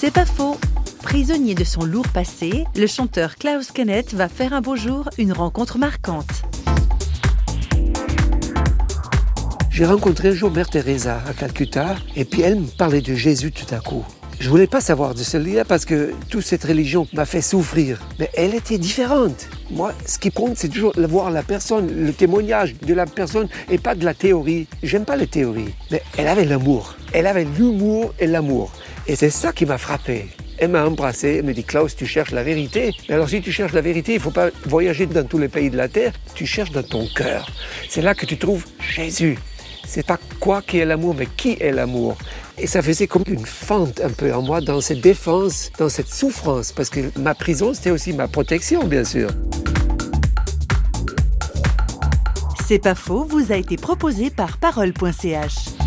C'est pas faux. Prisonnier de son lourd passé, le chanteur Klaus Kenneth va faire un beau jour une rencontre marquante. J'ai rencontré un jour Mère Teresa à Calcutta et puis elle me parlait de Jésus tout à coup. Je voulais pas savoir de celui-là parce que toute cette religion m'a fait souffrir. Mais elle était différente. Moi, ce qui compte, c'est toujours voir la personne, le témoignage de la personne et pas de la théorie. J'aime pas la théorie. Mais elle avait l'amour. Elle avait l'humour et l'amour. Et c'est ça qui m'a frappé. Elle m'a embrassé, elle me dit Klaus, tu cherches la vérité. Mais alors si tu cherches la vérité, il ne faut pas voyager dans tous les pays de la terre, tu cherches dans ton cœur. C'est là que tu trouves Jésus. C'est pas quoi qui est l'amour, mais qui est l'amour. Et ça faisait comme une fente un peu en moi dans cette défense, dans cette souffrance, parce que ma prison, c'était aussi ma protection, bien sûr. C'est pas faux, vous a été proposé par parole.ch.